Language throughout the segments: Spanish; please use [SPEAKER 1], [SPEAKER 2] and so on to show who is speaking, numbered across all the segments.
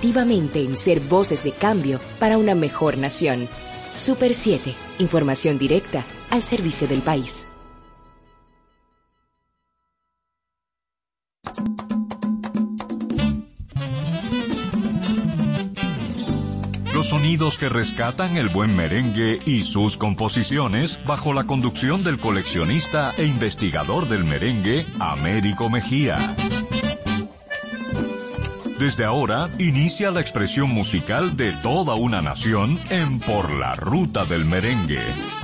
[SPEAKER 1] activamente en ser voces de cambio para una mejor nación. Super 7, información directa al servicio del país.
[SPEAKER 2] Los sonidos que rescatan el buen merengue y sus composiciones bajo la conducción del coleccionista e investigador del merengue, Américo Mejía. Desde ahora inicia la expresión musical de toda una nación en Por la Ruta del Merengue.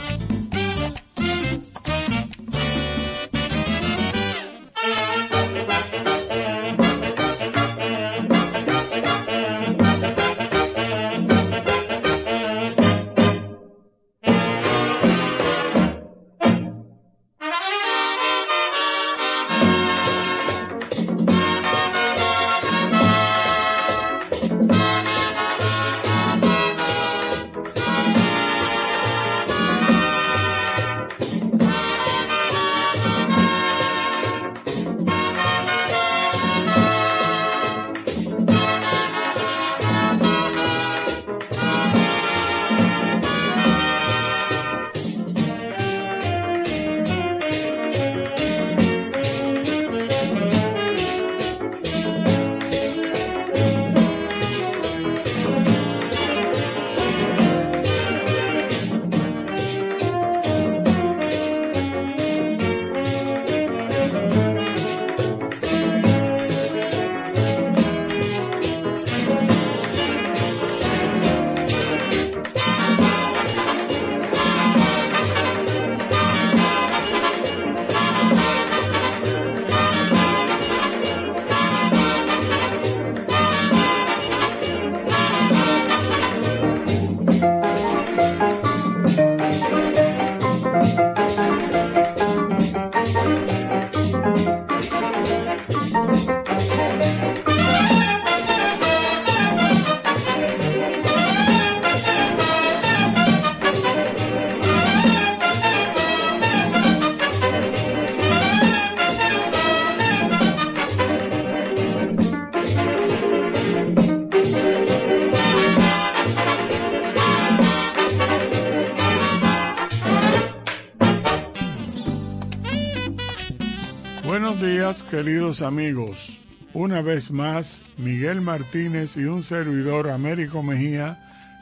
[SPEAKER 3] Queridos amigos. Una vez más, Miguel Martínez y un servidor Américo Mejía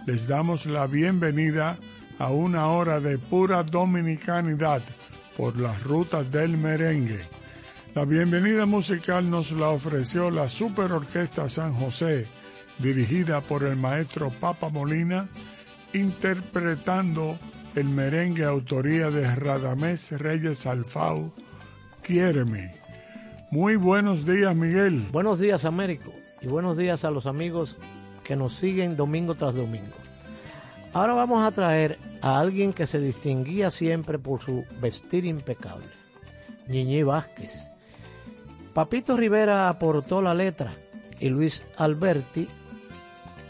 [SPEAKER 3] les damos la bienvenida a una hora de pura dominicanidad por las rutas del merengue. La bienvenida musical nos la ofreció la Super Orquesta San José, dirigida por el maestro Papa Molina, interpretando el merengue autoría de Radamés Reyes Alfau, Quiéreme. Muy buenos días, Miguel.
[SPEAKER 4] Buenos días, Américo. Y buenos días a los amigos que nos siguen domingo tras domingo. Ahora vamos a traer a alguien que se distinguía siempre por su vestir impecable, Ñiñi Vázquez. Papito Rivera aportó la letra y Luis Alberti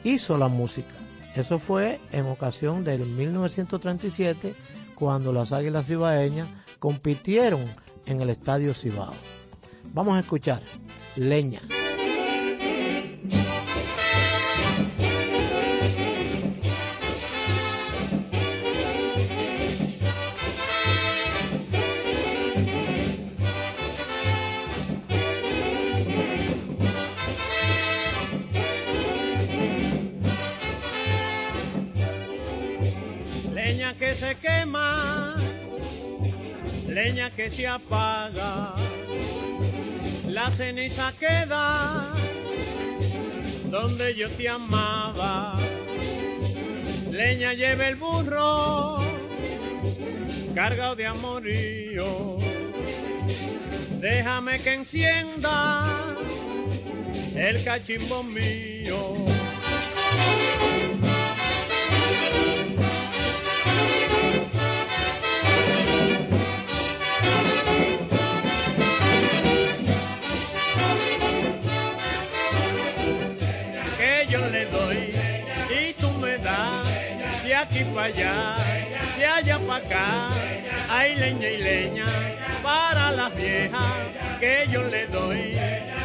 [SPEAKER 4] hizo la música. Eso fue en ocasión del 1937, cuando las Águilas Cibaeñas compitieron en el Estadio Cibao. Vamos a escuchar Leña.
[SPEAKER 5] Leña que se quema, leña que se apaga la ceniza queda donde yo te amaba. Leña lleva el burro, cargado de amorío. Déjame que encienda el cachimbo mío. Para allá, de allá para acá, hay leña y leña para las viejas que yo le doy,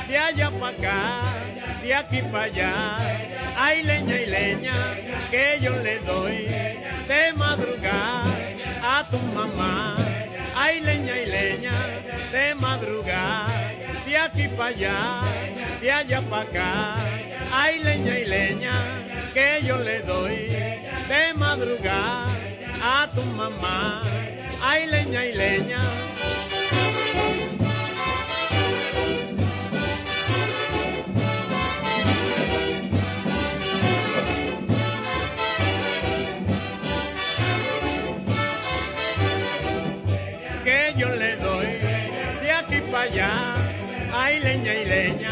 [SPEAKER 5] de allá para acá, de aquí para allá, Ay, leña y leña que yo le doy. De madrugada a tu mamá. Ay, leña y leña de madrugada, de aquí para allá, de allá para acá. Ay, leña y leña que yo le doy de madrugada a tu mamá. Ay, leña y leña. Que yo le doy de aquí para allá. Ay, leña y leña,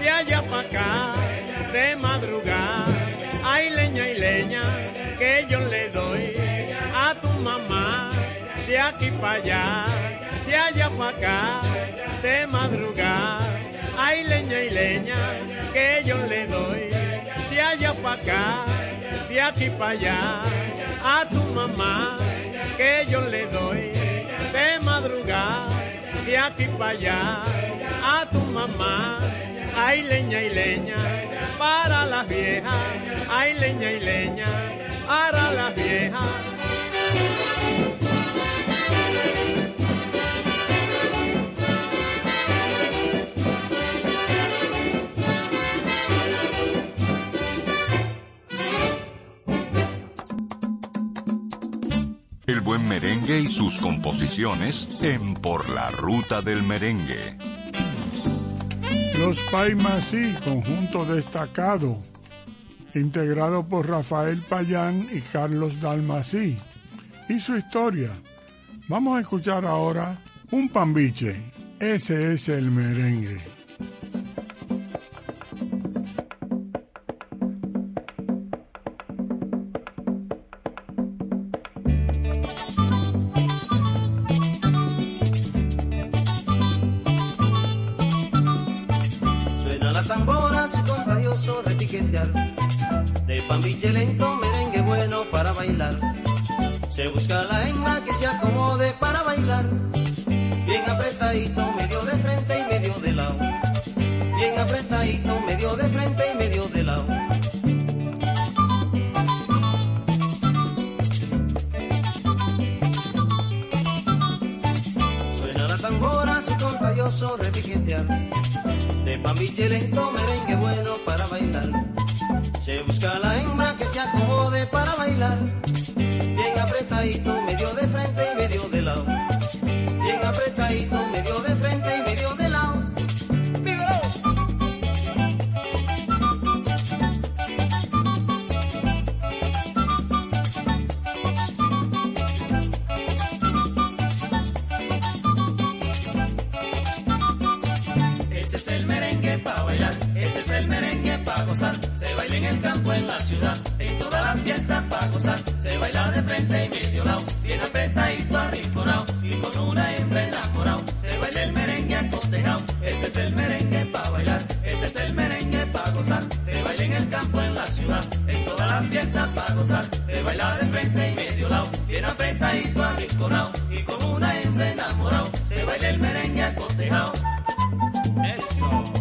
[SPEAKER 5] de allá para acá, de madrugada. Leña y leña, que yo le doy a tu mamá, de aquí para allá, de allá para acá, de madrugada. Ay, leña y leña, que yo le doy de allá para acá, de aquí para allá, a tu mamá, que yo le doy de madrugada, de aquí para allá, a tu mamá. Ay, leña y leña, para las viejas, ay, leña y leña, para las viejas.
[SPEAKER 2] El buen merengue y sus composiciones en Por la Ruta del Merengue.
[SPEAKER 3] Los Paimasí, conjunto destacado, integrado por Rafael Payán y Carlos Dalmasí, y su historia. Vamos a escuchar ahora un pambiche. Ese es el merengue.
[SPEAKER 6] Merengue para bailar, ese es el merengue para gozar. Se baila en el campo, en la ciudad, en todas las fiestas para gozar. Se baila de frente y medio lado, bien apretadito, arrinconado y con una hembra enamorado. Se baila el merengue acotejado, ese es el merengue para bailar, ese es el merengue para gozar. Se baila en el campo, en la ciudad, en todas las fiestas para gozar. Se baila de frente y medio lado, bien apretadito, arrinconado y con una hembra enamorado. Se baila el merengue acotejado. Eso.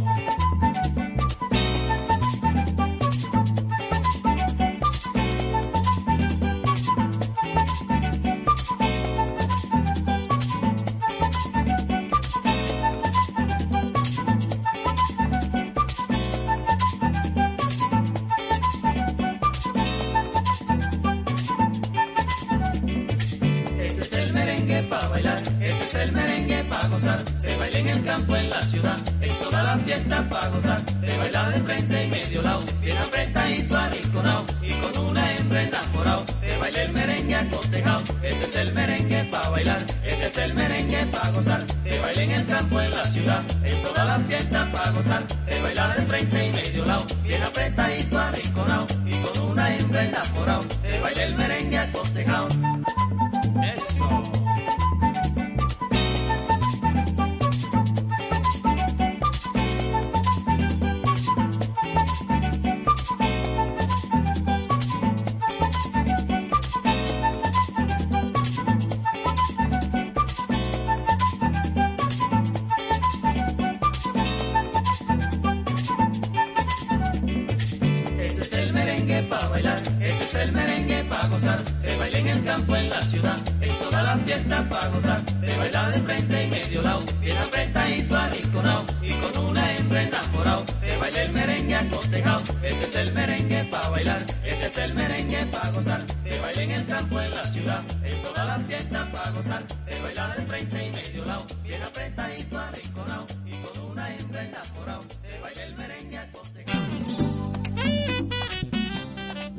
[SPEAKER 6] Bailar, ese es el merengue para gozar. Se baila en el campo, en la ciudad, en todas las fiestas para gozar. Se baila de frente y medio lado, bien apretadito arrinconado y con una hembra enamorado. Se baila el merengue acotejado.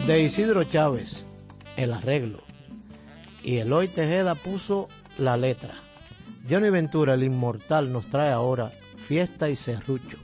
[SPEAKER 6] de
[SPEAKER 4] Isidro Chávez, el arreglo. Y Eloy Tejeda puso la letra. Johnny Ventura, el inmortal, nos trae ahora Fiesta y Serrucho.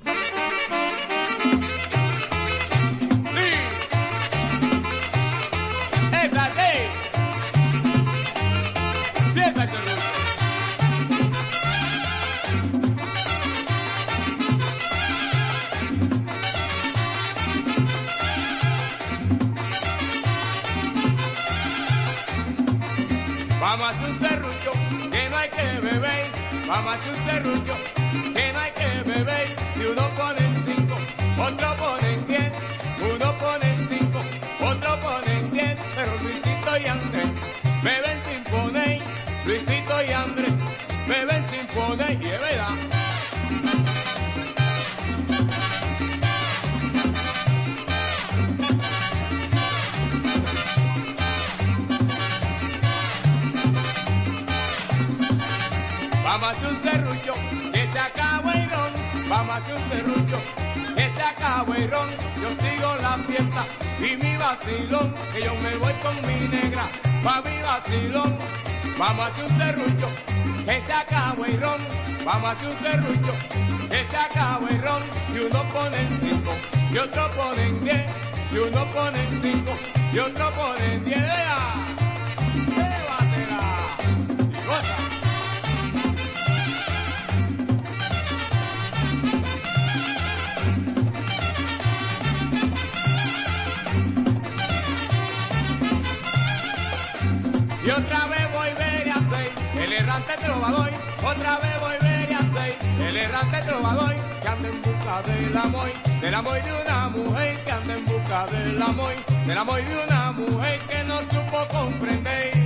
[SPEAKER 7] Vacilón, que yo me voy con mi negra pa' mi vacilón. Vamos a hacer un serrucho, que se acabó el ron. Vamos a hacer un serrucho, que se acabó el ron. Y uno pone cinco, y otro pone diez. Y uno pone cinco, y otro pone en diez. Y otra vez volveré a ser el errante trovador. Otra vez volveré a ser el errante trovador que anda en busca del amor, del amor de una mujer que anda en busca del amor, del amor de una mujer que no supo comprender.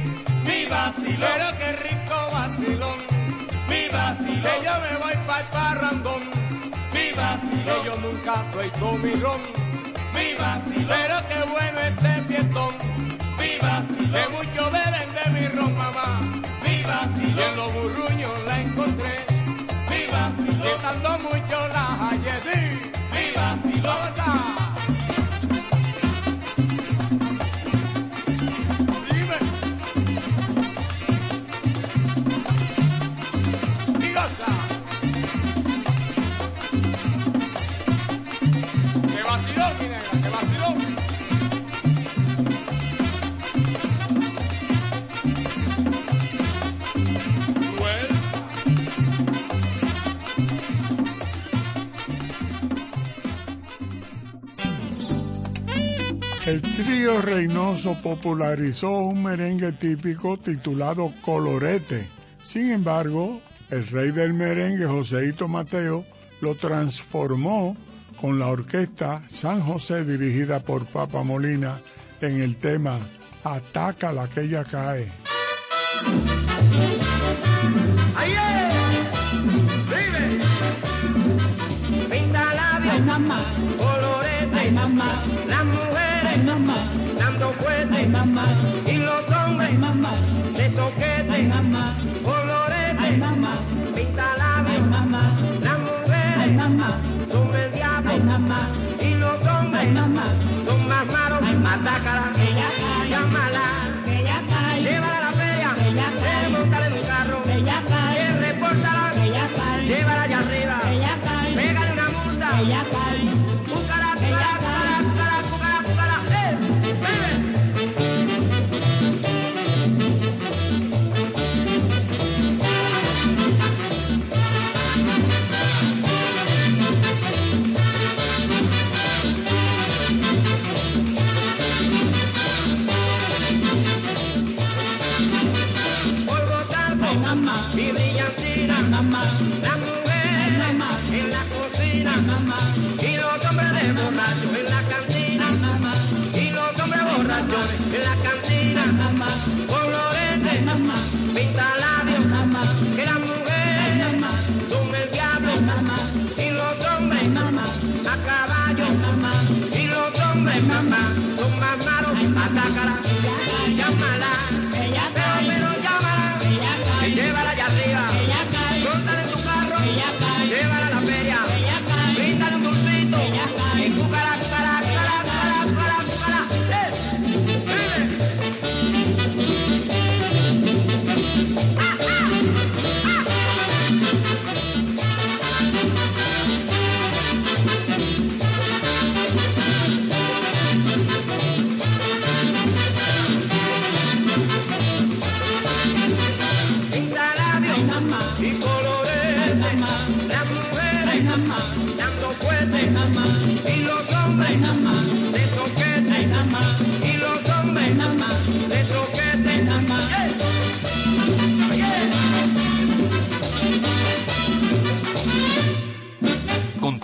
[SPEAKER 7] Mi vacilón, pero qué rico vacilón. Mi vacilón, que yo me voy para el parrandón. Mi vacilón, que yo nunca soy comilón. Mi vacilón, pero qué bueno este fiestón. Mi vacilón, que mucho beben de mi ron, mamá. Mi vacilón, y en los burruños la encontré. Mi vacilón, quitando mucho la hallé, sí. Mi vacilón,
[SPEAKER 3] El trío Reynoso popularizó un merengue típico titulado Colorete. Sin embargo, el rey del merengue, Joseito Mateo, lo transformó con la orquesta San José dirigida por Papa Molina en el tema Ataca la que ella cae.
[SPEAKER 7] ¡Ahí ¡Vive! Pinta labios,
[SPEAKER 8] Ay mamá,
[SPEAKER 7] colorete,
[SPEAKER 8] ay mamá,
[SPEAKER 7] y los hombres son más malos,
[SPEAKER 8] Ay, mamá.
[SPEAKER 7] atácala,
[SPEAKER 8] que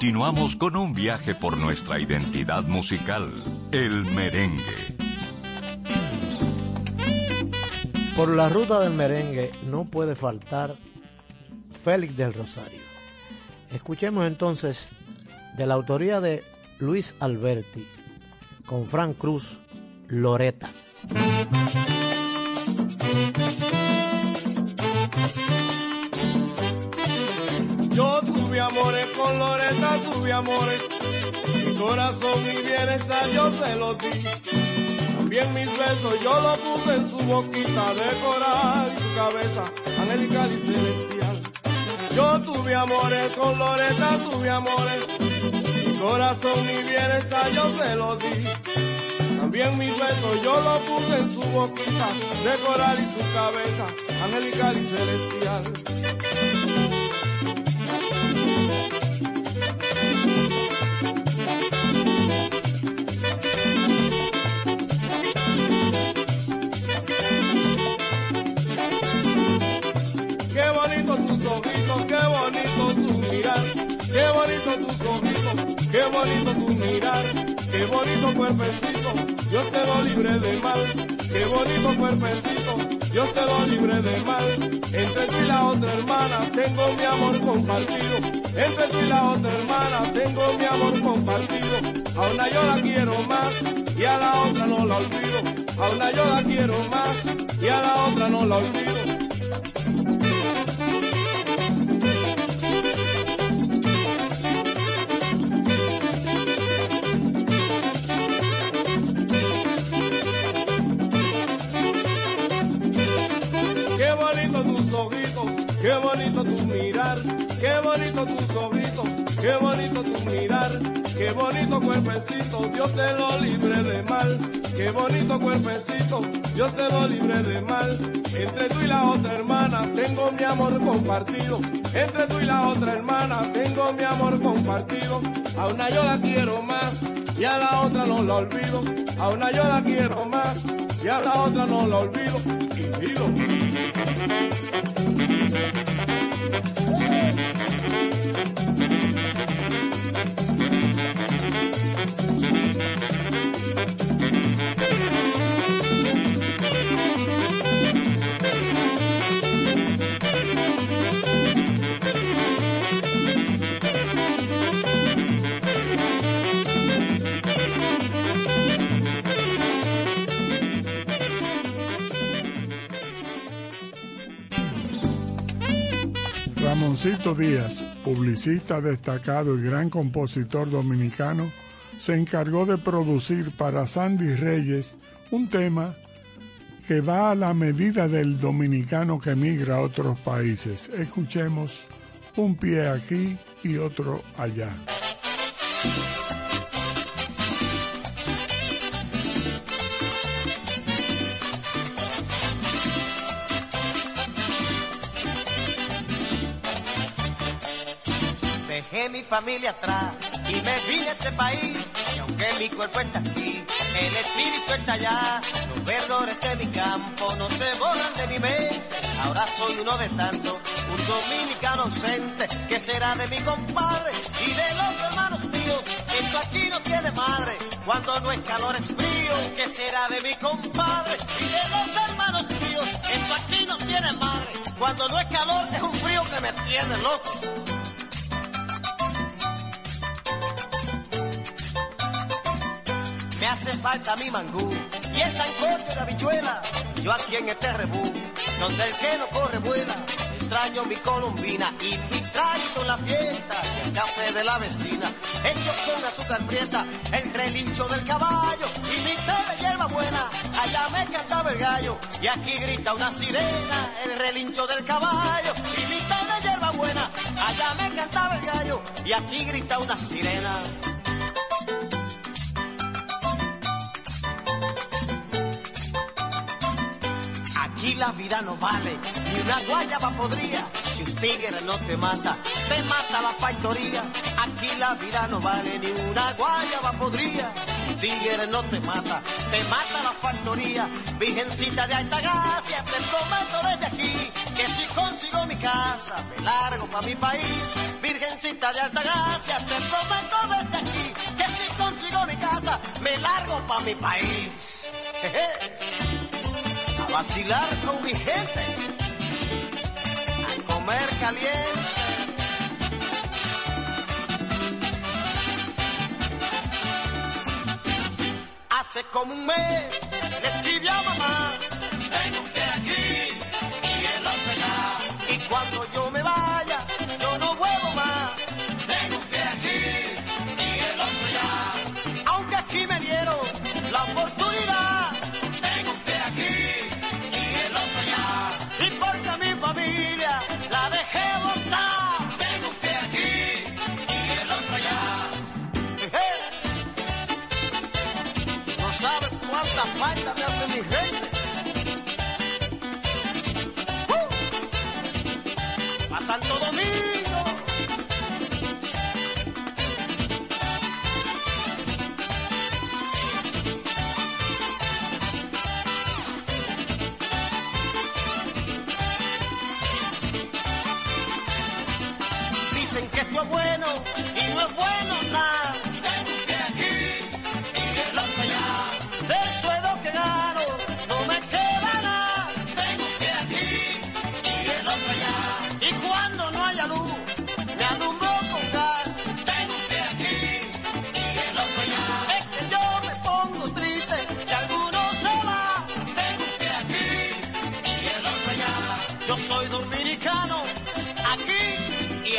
[SPEAKER 2] Continuamos con un viaje por nuestra identidad musical, el merengue.
[SPEAKER 4] Por la ruta del merengue no puede faltar Félix del Rosario. Escuchemos entonces de la autoría de Luis Alberti con Frank Cruz, Loreta.
[SPEAKER 9] Con Loreta, tuve amores. Mi corazón, mi bienestar, yo se lo di. También mis besos, yo lo puse en su boquita de coral y su cabeza angelical y celestial. Yo tuve amores con Loreta, tuve amores. Mi corazón, mi bienestar, yo se lo di. También mis besos, yo lo puse en su boquita de coral y su cabeza angelical y celestial. Bonito cuerpecito, yo te lo libre de mal, qué bonito cuerpecito, yo te lo libre de mal, entre tú y la otra hermana tengo mi amor compartido, entre tú y la otra hermana tengo mi amor compartido, a una yo la quiero más y a la otra no la olvido, a una yo la quiero más y a la otra no la olvido. Qué bonito tus ojitos, qué bonito tu mirar, qué bonito cuerpecito, Dios te lo libre de mal, qué bonito cuerpecito, Dios te lo libre de mal. Entre tú y la otra hermana tengo mi amor compartido, entre tú y la otra hermana tengo mi amor compartido, a una yo la quiero más y a la otra no la olvido, a una yo la quiero más y a la otra no la olvido. Thank you.
[SPEAKER 3] Ramoncito Díaz, publicista destacado y gran compositor dominicano, se encargó de producir para Sandy Reyes un tema que va a la medida del dominicano que emigra a otros países. Escuchemos un pie aquí y otro allá.
[SPEAKER 10] Familia atrás y me vine a este país. Y aunque mi cuerpo está aquí, el espíritu está allá. Los verdores de mi campo no se borran de mi mente. Ahora soy uno de tantos, un dominicano ausente. que será de mi compadre y de los hermanos míos? Eso aquí no tiene madre, cuando no es calor es frío. ¿Qué será de mi compadre y de los hermanos míos? Eso aquí no tiene madre, cuando no es calor es un frío que me tiene loco. Me hace falta mi mangú y el sancocho de habichuela. Yo aquí en este rebú, donde el que no corre vuela. Extraño mi colombina y mi trago la fiesta. El café de la vecina, hecho con azúcar prieta. El relincho del caballo y mi té de hierba buena. Allá me cantaba el gallo y aquí grita una sirena. El relincho del caballo y mi té de hierba buena. Allá me cantaba el gallo y aquí grita una sirena. La vida no vale, ni una guayaba podría. Si un tigre no te mata, te mata la factoría. Aquí la vida no vale, ni una guayaba podría. Un tigre no te mata, te mata la factoría. Virgencita de alta gracia, te prometo desde aquí, que si consigo mi casa, me largo pa' mi país. Virgencita de alta gracia, te prometo desde aquí, que si consigo mi casa, me largo pa' mi país. Jeje vacilar con mi gente, a comer caliente. Hace como un mes le escribí a mamá, tengo usted aquí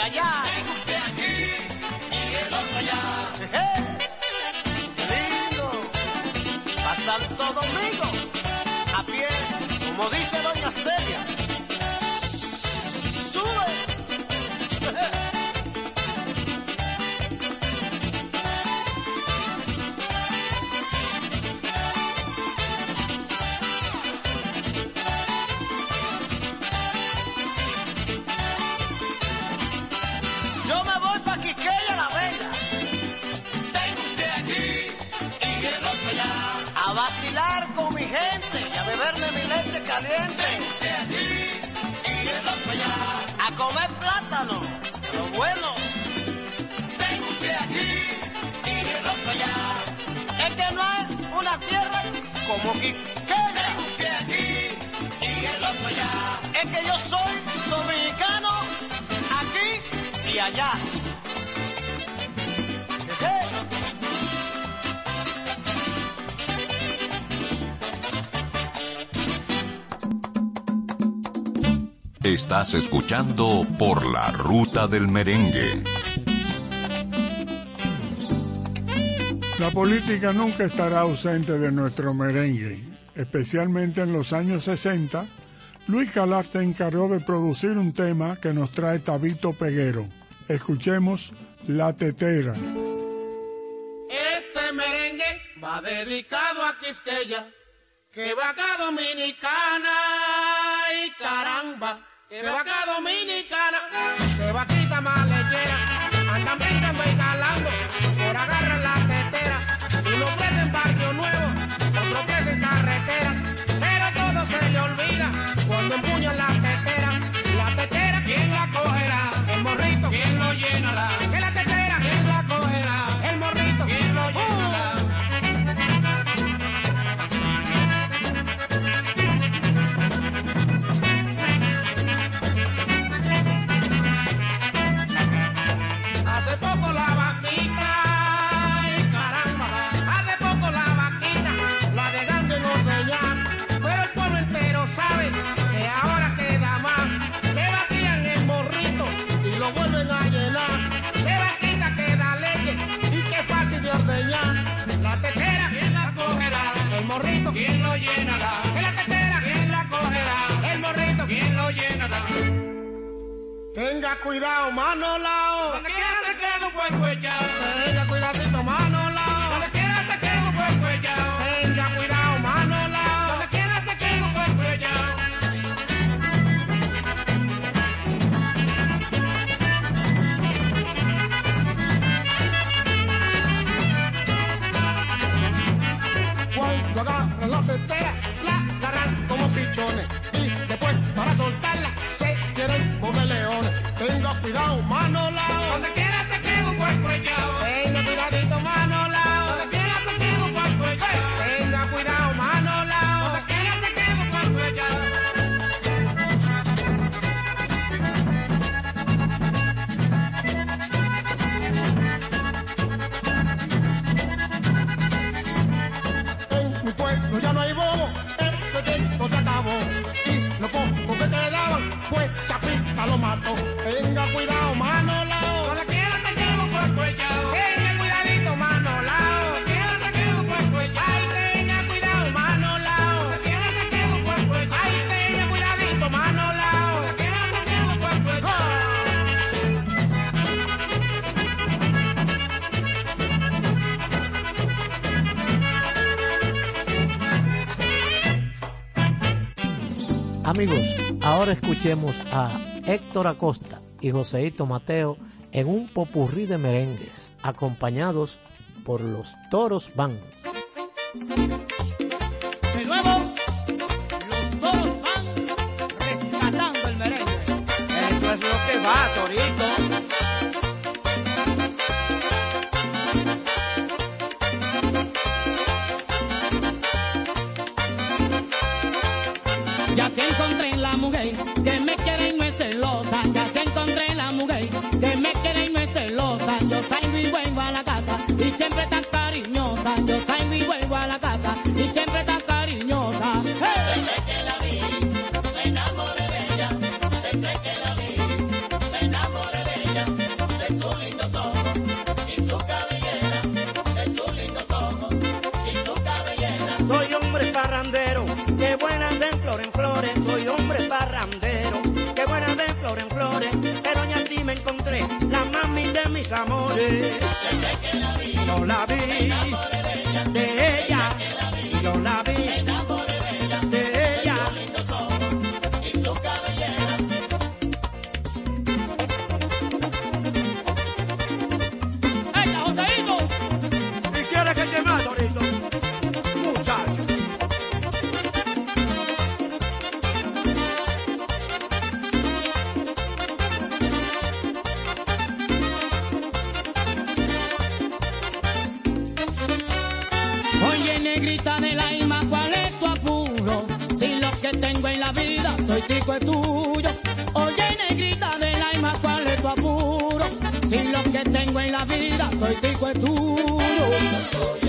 [SPEAKER 10] allá. Que aquí y el otro allá. ¡Qué lindo! A Santo Domingo, a pie, como dice Doña
[SPEAKER 2] Estás escuchando por la ruta del merengue.
[SPEAKER 3] La política nunca estará ausente de nuestro merengue. Especialmente en los años 60, Luis Calaf se encargó de producir un tema que nos trae Tabito Peguero. Escuchemos La Tetera.
[SPEAKER 5] Este merengue va dedicado a Quisqueya, que va acá dominicana y caramba, que va acá dominicana, que vaquita más lechera, andan brincando y calando, por agarran la tetera, y no en barrio nuevo, otro preso en carretera, pero todo se le olvida cuando empuñan la tetera, la tetera, ¿quién la cogerá? El morrito, ¿quién lo llenará?
[SPEAKER 11] Tenga cuidado, mano lao.
[SPEAKER 12] Donde quiera que lo puedo echar.
[SPEAKER 11] Tenga cuidadito, mano lao.
[SPEAKER 12] Donde quiera que lo puedo echar.
[SPEAKER 11] Tenga cuidado, mano lao.
[SPEAKER 12] Donde quiera que lo puedo echar.
[SPEAKER 11] Cuando agarra la tetera cuidado, mano lao.
[SPEAKER 12] Donde quiera te quema un cuerpo echado.
[SPEAKER 11] Tenga cuidadito, mano lao.
[SPEAKER 12] Donde quiera te quema un cuerpo echado.
[SPEAKER 11] Tenga cuidado, mano lao.
[SPEAKER 12] Donde quiera te quema un cuerpo echado.
[SPEAKER 11] En mi pueblo ya no hay bobo, este tiempo se acabó. Y lo poco que te daban, pues chapita lo mató.
[SPEAKER 4] Amigos, ahora escuchemos a Héctor Acosta y Joseito Mateo en un popurrí de merengues, acompañados por los Toros Band.
[SPEAKER 13] Oye, negrita del alma, ¿cuál es tu apuro? Si lo que tengo en la vida, soy tico es tuyo. Oye, negrita del alma, ¿cuál es tu apuro? Si lo que tengo en la vida, soy tico es tuyo.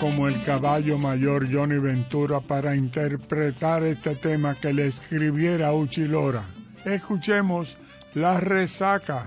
[SPEAKER 7] como el caballo mayor Johnny Ventura para interpretar este tema que le escribiera Uchilora. Escuchemos La Resaca.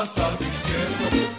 [SPEAKER 7] nossa vicenda.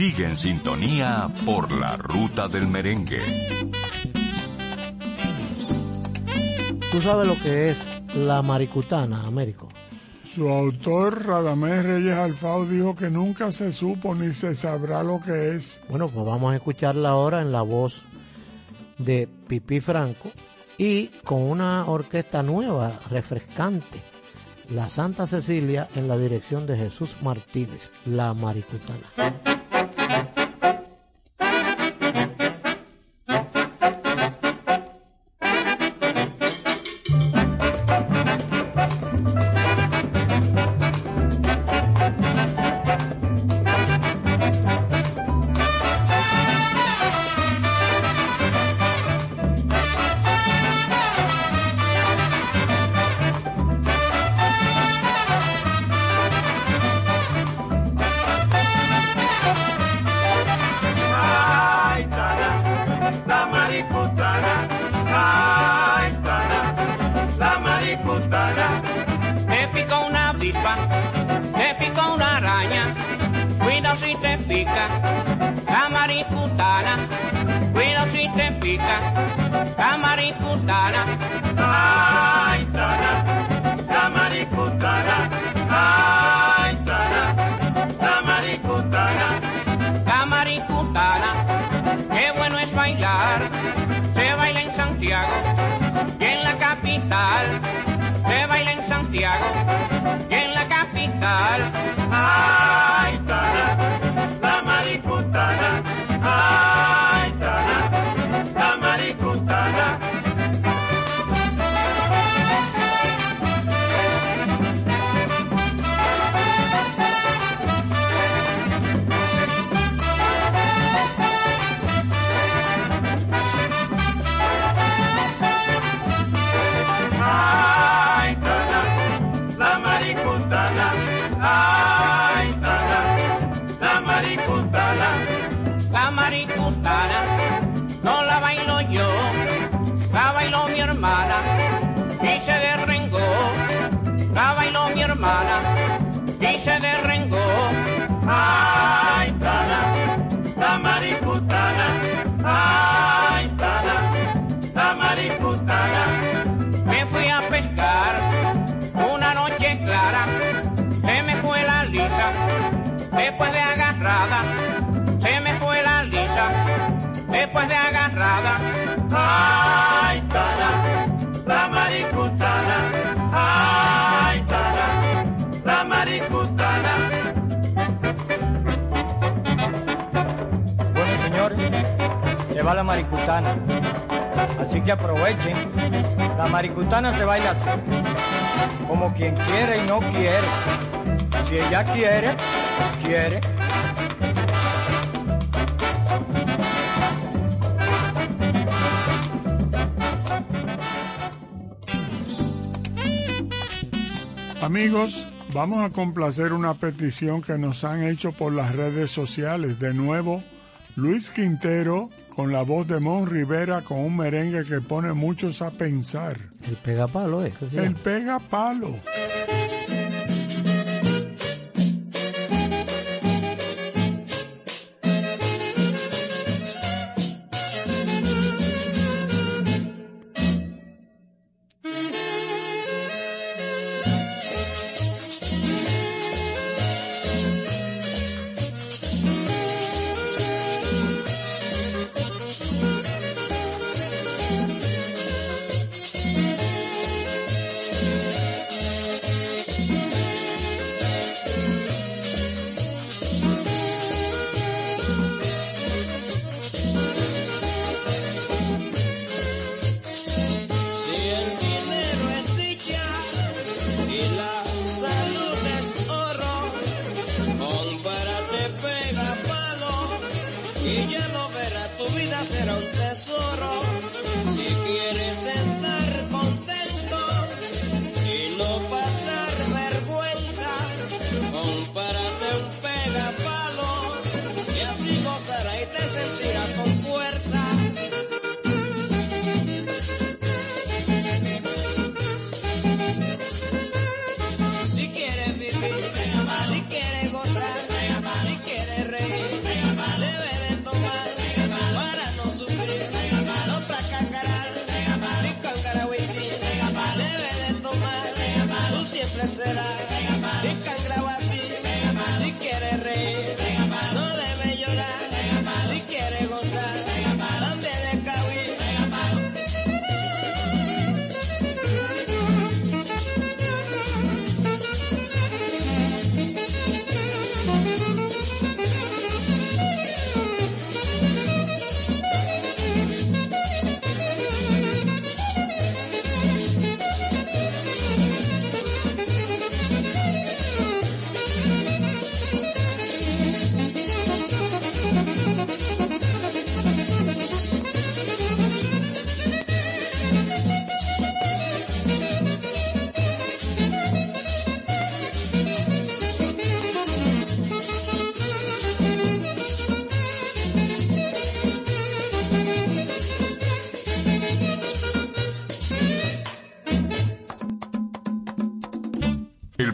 [SPEAKER 2] Sigue en sintonía por la ruta del merengue.
[SPEAKER 14] ¿Tú sabes lo que es la maricutana, Américo?
[SPEAKER 3] Su autor, Radamés Reyes Alfao, dijo que nunca se supo ni se sabrá lo que es.
[SPEAKER 14] Bueno, pues vamos a escucharla ahora en la voz de Pipí Franco y con una orquesta nueva, refrescante, la Santa Cecilia en la dirección de Jesús Martínez, la Maricutana.
[SPEAKER 15] la maricutana.
[SPEAKER 16] Así que aprovechen. La maricutana se baila así. Como quien quiere y no quiere. Si ella quiere, quiere.
[SPEAKER 3] Amigos, vamos a complacer una petición que nos han hecho por las redes sociales. De nuevo, Luis Quintero con la voz de Mon Rivera con un merengue que pone muchos a pensar.
[SPEAKER 4] El
[SPEAKER 10] pega palo, ¿eh? El pega palo.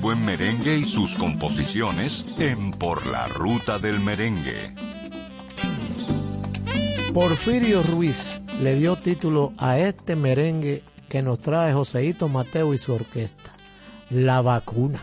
[SPEAKER 2] buen merengue y sus composiciones en Por la Ruta del Merengue.
[SPEAKER 4] Porfirio Ruiz le dio título a este merengue que nos trae Joseito Mateo y su orquesta, La Vacuna.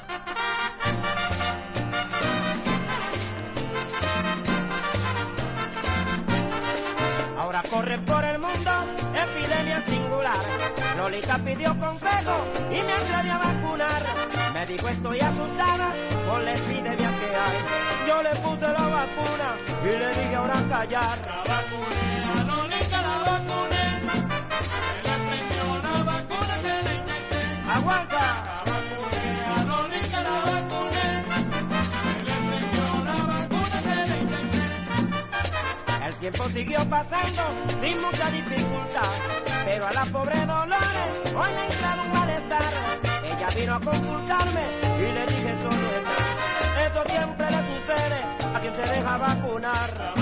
[SPEAKER 8] siguió pasando sin mucha dificultad. Pero a la pobre Dolores hoy le entraron un malestar. Ella vino a consultarme y le dije solo Eso siempre le sucede a quien se deja vacunar.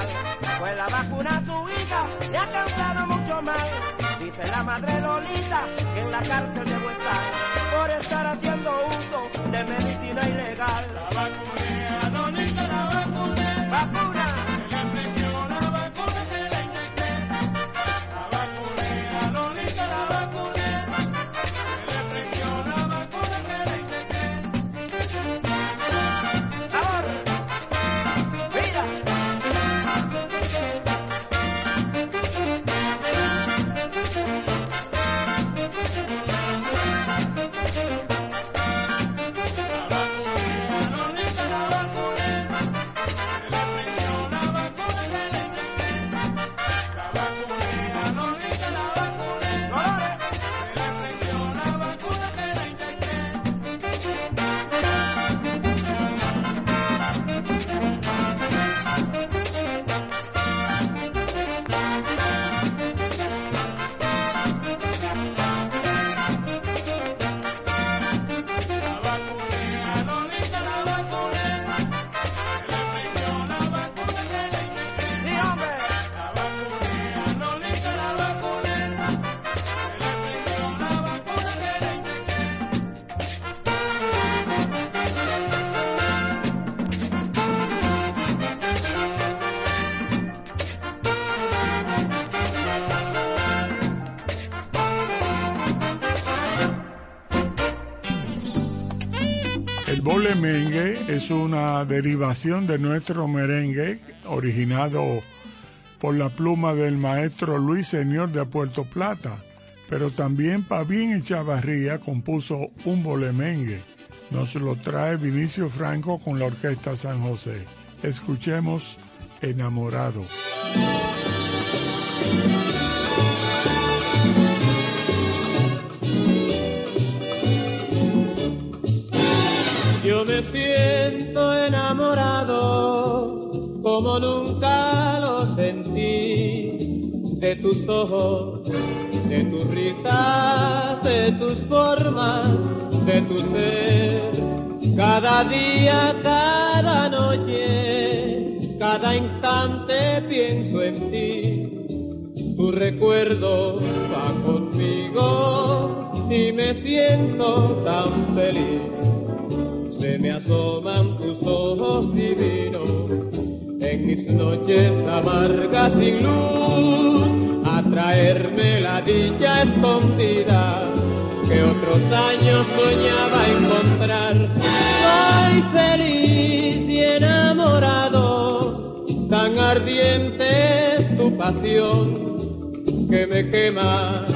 [SPEAKER 8] mal, pues la vacuna a tu hija ha causado mucho mal. Dice la madre Lolita que en la cárcel debo estar.
[SPEAKER 3] Es una derivación de nuestro merengue originado por la pluma del maestro Luis Señor de Puerto Plata, pero también Pavín Echavarría compuso un bolemengue. Nos lo trae Vinicio Franco con la Orquesta San José. Escuchemos Enamorado.
[SPEAKER 17] Siento enamorado como nunca lo sentí de tus ojos, de tu risa, de tus formas, de tu ser. Cada día, cada noche, cada instante pienso en ti. Tu recuerdo va conmigo y me siento tan feliz me asoman tus ojos divinos en mis noches amargas sin luz, a traerme la dicha escondida que otros años soñaba encontrar. Soy feliz y enamorado, tan ardiente es tu pasión que me quema,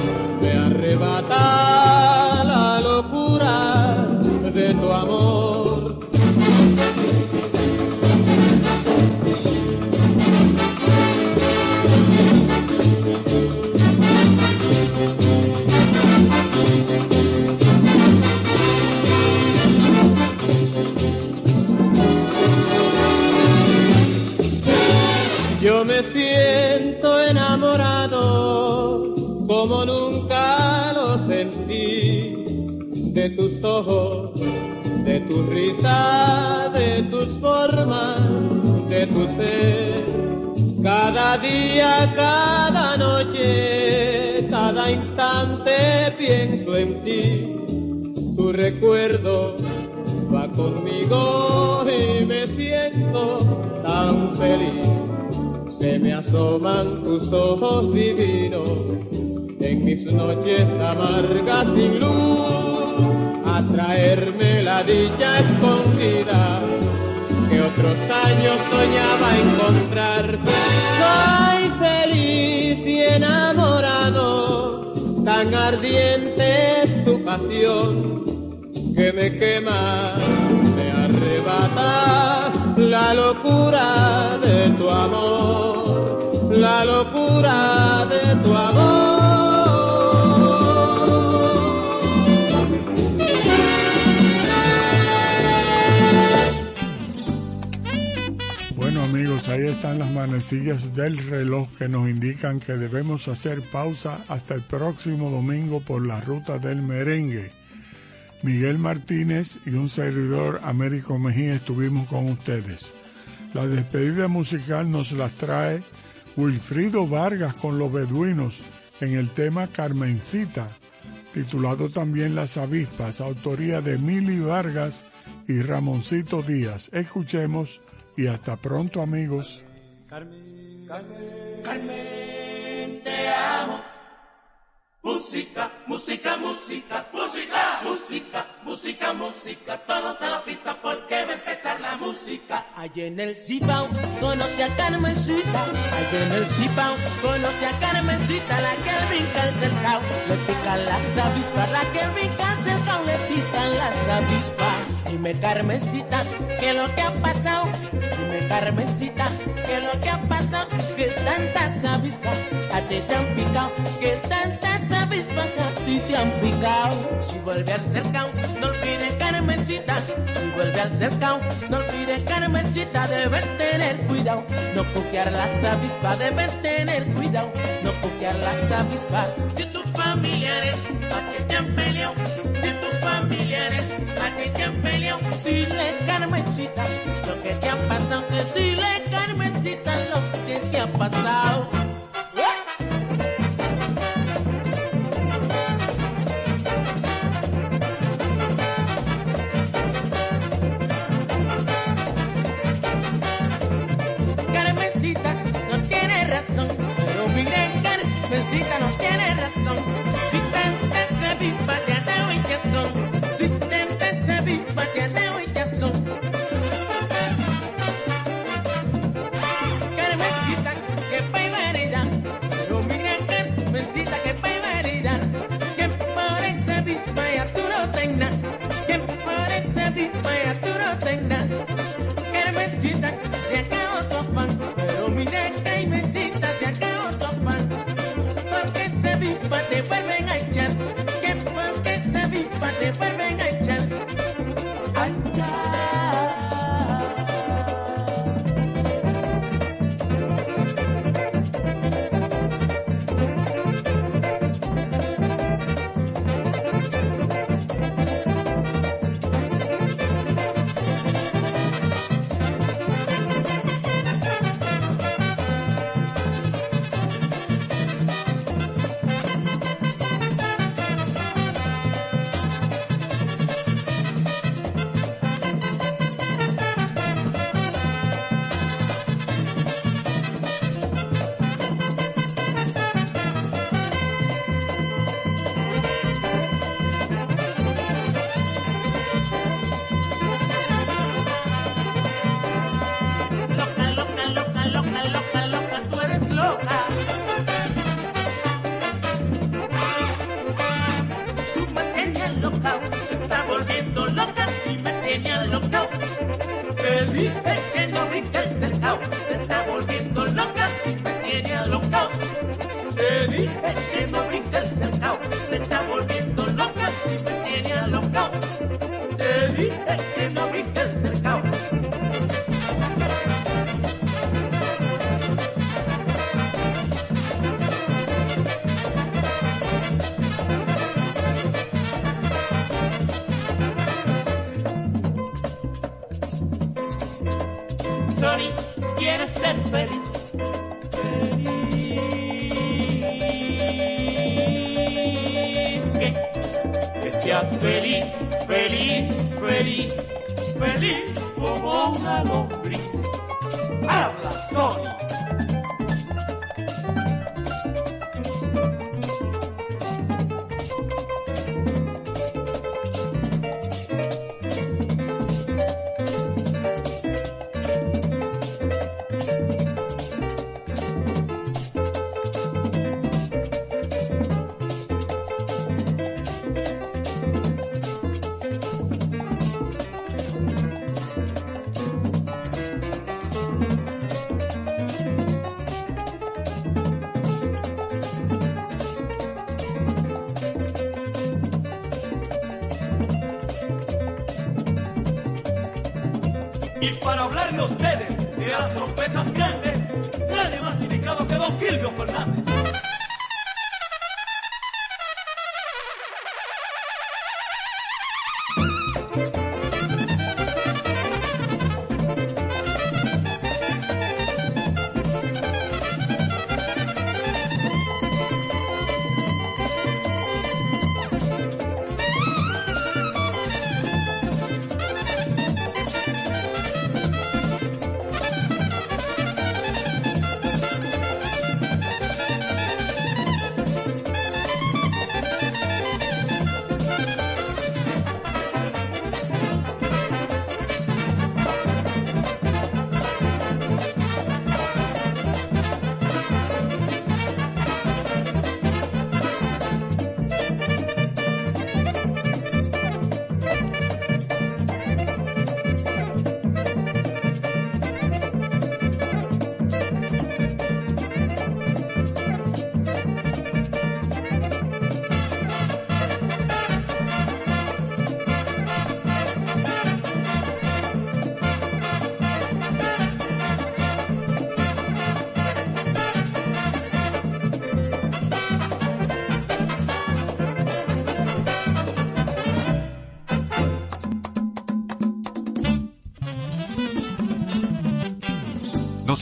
[SPEAKER 17] me arrebata la locura de tu amor. Me siento enamorado como nunca lo sentí de tus ojos, de tu risa, de tus formas, de tu ser. Cada día, cada noche, cada instante pienso en ti. Tu recuerdo va conmigo y me siento tan feliz. Se me asoman tus ojos divinos en mis noches amargas sin luz, a traerme la dicha escondida que otros años soñaba encontrar. Soy feliz y enamorado, tan ardiente es tu pasión que me quema, me arrebata la locura de tu amor, la locura de tu amor.
[SPEAKER 3] Amigos, ahí están las manecillas del reloj que nos indican que debemos hacer pausa hasta el próximo domingo por la ruta del merengue. Miguel Martínez y un servidor Américo Mejía estuvimos con ustedes. La despedida musical nos las trae Wilfrido Vargas con los beduinos en el tema Carmencita, titulado también Las avispas, autoría de Mili Vargas y Ramoncito Díaz. Escuchemos y hasta pronto amigos.
[SPEAKER 6] Carmen, Carmen, Carmen, te amo. Música, música, música, música, música, música, música, todos a la pista porque va a empezar la música.
[SPEAKER 18] Allí en el Cibao conoce a Carmencita, allí en el Cibao conoce a Carmencita, la que brinca al cercao, le pican las avispas, la que brinca al cercao, le pican las avispas. Dime Carmencita, ¿qué es lo que ha pasado? Dime Carmencita, ¿qué es lo que ha pasado? Que tantas avispas a ti te han picado, que tantas avispas a ti te han picado. Si vuelve al cercao, no olvides Carmencita, si vuelve al cercao, no olvides Carmencita, debes tener cuidado, no puquear las avispas, debes tener cuidado, no puquear las avispas.
[SPEAKER 6] Si tus familiares a que te han peleado, si tus familiares a que te han peleado,
[SPEAKER 18] dile Carmencita lo que te ha pasado, dile Carmencita lo que te ha pasado.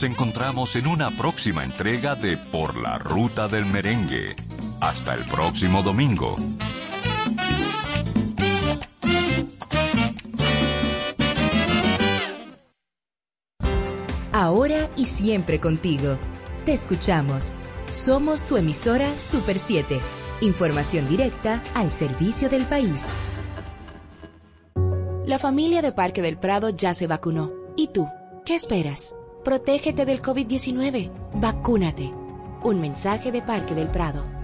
[SPEAKER 2] encontramos en una próxima entrega de Por la Ruta del Merengue. Hasta el próximo domingo.
[SPEAKER 1] Ahora y siempre contigo. Te escuchamos. Somos tu emisora Super 7. Información directa al servicio del país. La familia de Parque del Prado ya se vacunó. ¿Y tú? ¿Qué esperas? Protégete del COVID-19. Vacúnate. Un mensaje de Parque del Prado.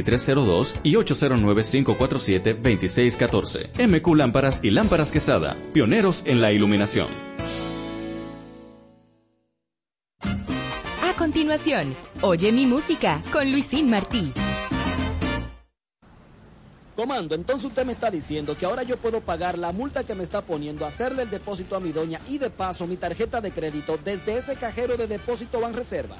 [SPEAKER 19] 2302 y 809-547-2614. MQ Lámparas y Lámparas Quesada, pioneros en la iluminación.
[SPEAKER 1] A continuación, Oye mi música con Luisín Martí.
[SPEAKER 20] Comando, entonces usted me está diciendo que ahora yo puedo pagar la multa que me está poniendo, hacerle el depósito a mi doña y de paso mi tarjeta de crédito desde ese cajero de depósito Banreservas.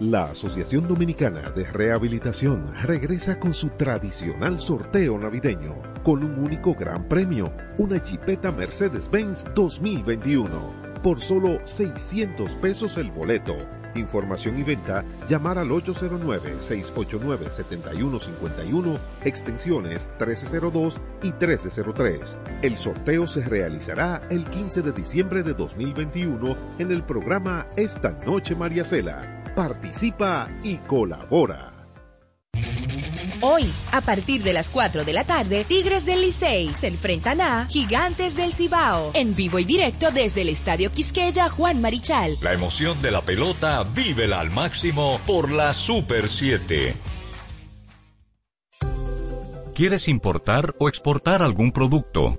[SPEAKER 21] La Asociación Dominicana de Rehabilitación regresa con su tradicional sorteo navideño, con un único gran premio, una Jeepeta Mercedes-Benz 2021, por solo 600 pesos el boleto. Información y venta, llamar al 809-689-7151, extensiones 1302 y 1303. El sorteo se realizará el 15 de diciembre de 2021 en el programa Esta Noche María Cela. Participa y colabora.
[SPEAKER 1] Hoy, a partir de las 4 de la tarde, Tigres del Licey se enfrentan a Gigantes del Cibao, en vivo y directo desde el Estadio Quisqueya Juan Marichal.
[SPEAKER 2] La emoción de la pelota, vívela al máximo por la Super 7. ¿Quieres importar o exportar algún producto?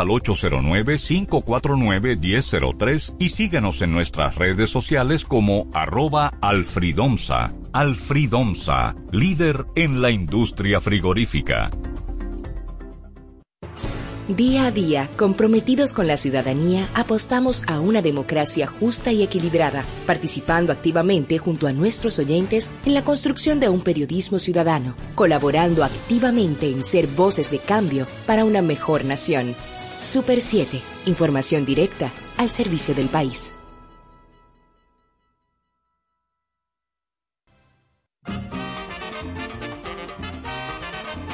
[SPEAKER 2] al 809-549-1003 y síguenos en nuestras redes sociales como arroba alfridomsa. Alfridomsa, líder en la industria frigorífica.
[SPEAKER 1] Día a día, comprometidos con la ciudadanía, apostamos a una democracia justa y equilibrada, participando activamente junto a nuestros oyentes en la construcción de un periodismo ciudadano, colaborando activamente en ser voces de cambio para una mejor nación. Super 7, información directa al servicio del país.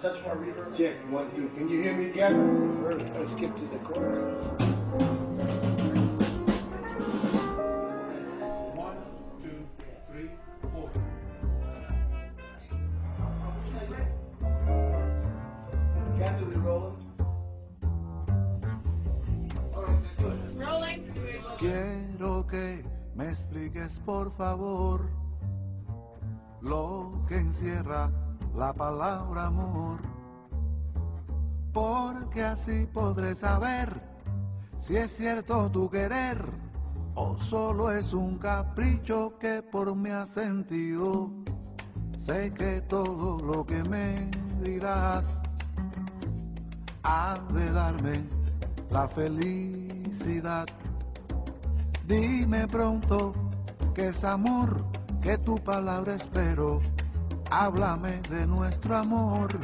[SPEAKER 11] Touch my reverb? Check, one, two. Can you hear me, Captain? Let's skip to the chorus. One, two, three, four. Captain, we rolling?
[SPEAKER 12] Rolling.
[SPEAKER 22] Quiero que me expliques por favor lo que encierra la palabra amor, porque así podré saber si es cierto tu querer o solo es un capricho que por mí has sentido. Sé que todo lo que me dirás ha de darme la felicidad. Dime pronto que es amor, que tu palabra espero. Háblame de nuestro amor.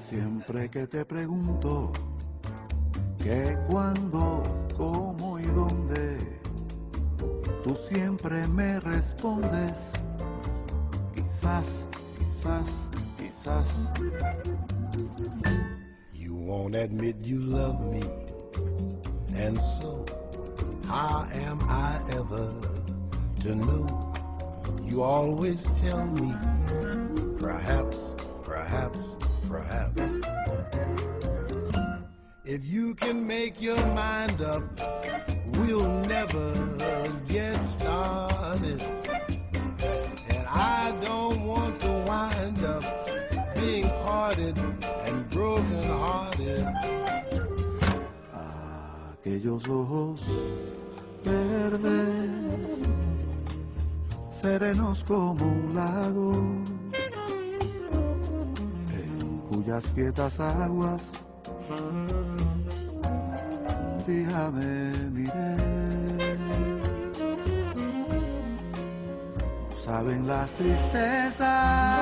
[SPEAKER 22] Siempre que te pregunto que cuándo, cómo y dónde, tú siempre me respondes, quizás, quizás, quizás.
[SPEAKER 23] You won't admit you love me, and so how am I ever to know? You always tell me, perhaps, perhaps, perhaps. If you can make your mind up, we'll never get started. And I don't want to wind up and broken hearted.
[SPEAKER 22] Aquellos ojos verdes, serenos como un lago, en cuyas quietas aguas un día me. No saben las tristezas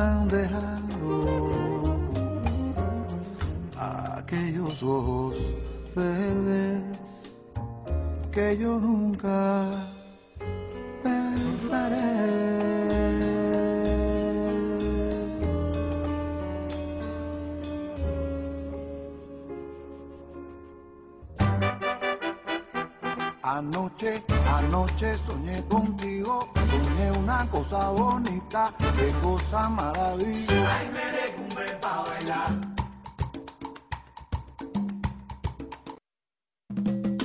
[SPEAKER 22] han dejado aquellos ojos verdes que yo nunca pensaré. Anoche, anoche soñé contigo, soñé una cosa bonita, qué cosa maravillosa.
[SPEAKER 6] Ay, merecumbe pa' bailar.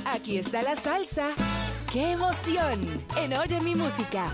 [SPEAKER 1] Aquí está la salsa. ¡Qué emoción! En Oye mi música.